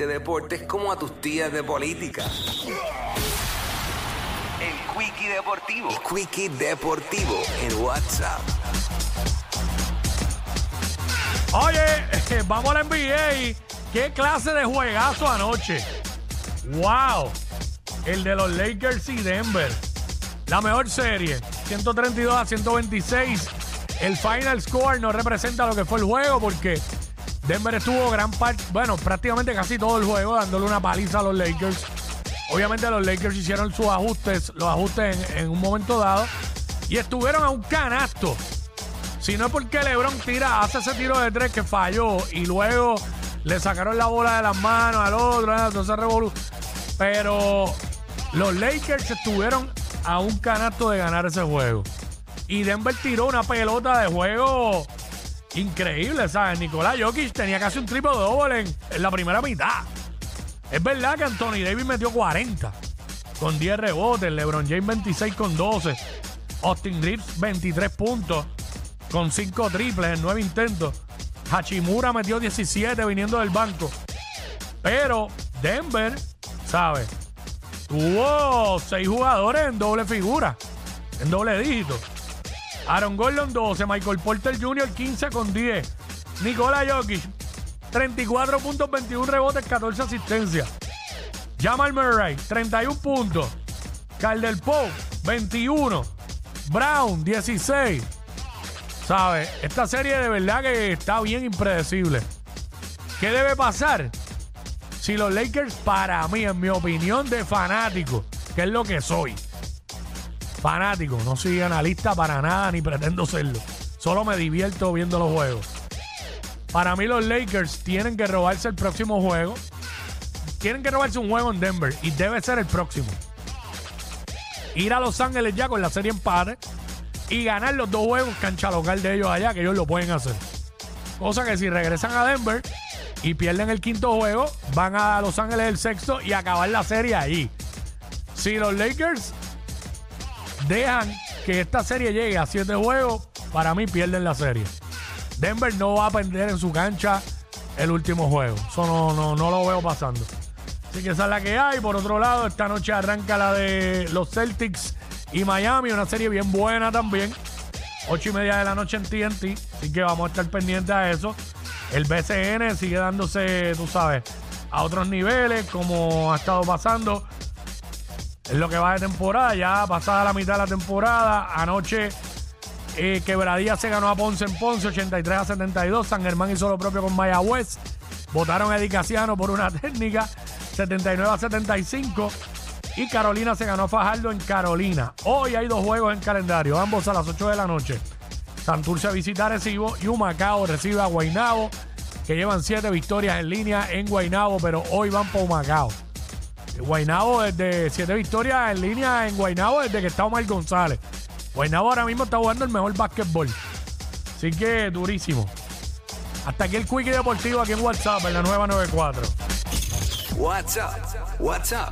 de deportes como a tus tías de política. El Quickie Deportivo. El Quickie Deportivo en WhatsApp. Oye, vamos a la NBA. ¿Qué clase de juegazo anoche? ¡Wow! El de los Lakers y Denver. La mejor serie. 132 a 126. El final score no representa lo que fue el juego porque Denver estuvo gran parte, bueno, prácticamente casi todo el juego dándole una paliza a los Lakers. Obviamente los Lakers hicieron sus ajustes, los ajustes en, un momento dado y estuvieron a un canasto si no es porque LeBron tira, hace ese tiro de tres que falló y luego le sacaron la bola de las manos al otro, entonces revolú. Pero los Lakers estuvieron a un canasto de ganar ese juego. Y Denver tiró una pelota de juego increíble, ¿sabes? Nicolás Jokic tenía casi un triple doble en, la primera mitad. Es verdad que Anthony Davis metió 40 con 10 rebotes, LeBron James 26 con 12, Austin Reeves 23 puntos con 5 triples en 9 intentos. Hachimura metió 17 viniendo del banco. Pero Denver, ¿sabes? Tuvo 6 jugadores en doble figura, en doble dígito. Aaron Gordon 12, Michael Porter Jr. 15 con 10. Nikola Jokic 34 puntos, 21 rebotes, 14 asistencias. Jamal Murray 31 puntos. Caldel Pope 21. Brown 16. ¿Sabes? Esta serie de verdad que está bien impredecible. ¿Qué debe pasar? Si los Lakers, para mí, en mi opinión de fanático, que es lo que soy, fanático, no soy analista para nada ni pretendo serlo. Solo me divierto viendo los juegos. Para mí los Lakers tienen que robarse el próximo juego. Tienen que robarse un juego en Denver y debe ser el próximo. Ir a Los Ángeles ya con la serie empate y ganar los dos juegos cancha local de ellos allá, que ellos lo pueden hacer. Cosa que si regresan a Denver y pierden el quinto juego, van a Los Ángeles el sexto y acabar la serie ahí. Si los Lakers dejan que esta serie llegue a siete juegos, para mí pierden la serie. Denver no va a perder en su cancha el último juego. Eso no, no, no lo veo pasando. Así que esa es la que hay. Por otro lado, esta noche arranca la de los Celtics y Miami, una serie bien buena también. Ocho y media de la noche en TNT. Así que vamos a estar pendientes a eso. El BCN sigue dándose, tú sabes, a otros niveles, como ha estado pasando en lo que va de temporada. Ya pasada la mitad de la temporada. Anoche eh, Quebradía se ganó a Ponce en Ponce, 83 a 72. San Germán hizo lo propio con Mayagüez. Votaron a Eddie Casiano por una técnica, 79 a 75. Y Carolina se ganó a Fajardo en Carolina. Hoy hay dos juegos en calendario, ambos a las 8 de la noche. Santurce visita Recibo y Humacao recibe a Guainabo, que llevan siete victorias en línea en Guainabo, pero hoy van por Humacao. Guainabo desde siete victorias en línea en Guainabo desde que está Omar González. Guainabo ahora mismo está jugando el mejor básquetbol. Así que durísimo. Hasta aquí el Quickie Deportivo aquí en WhatsApp en la nueva 94. WhatsApp. WhatsApp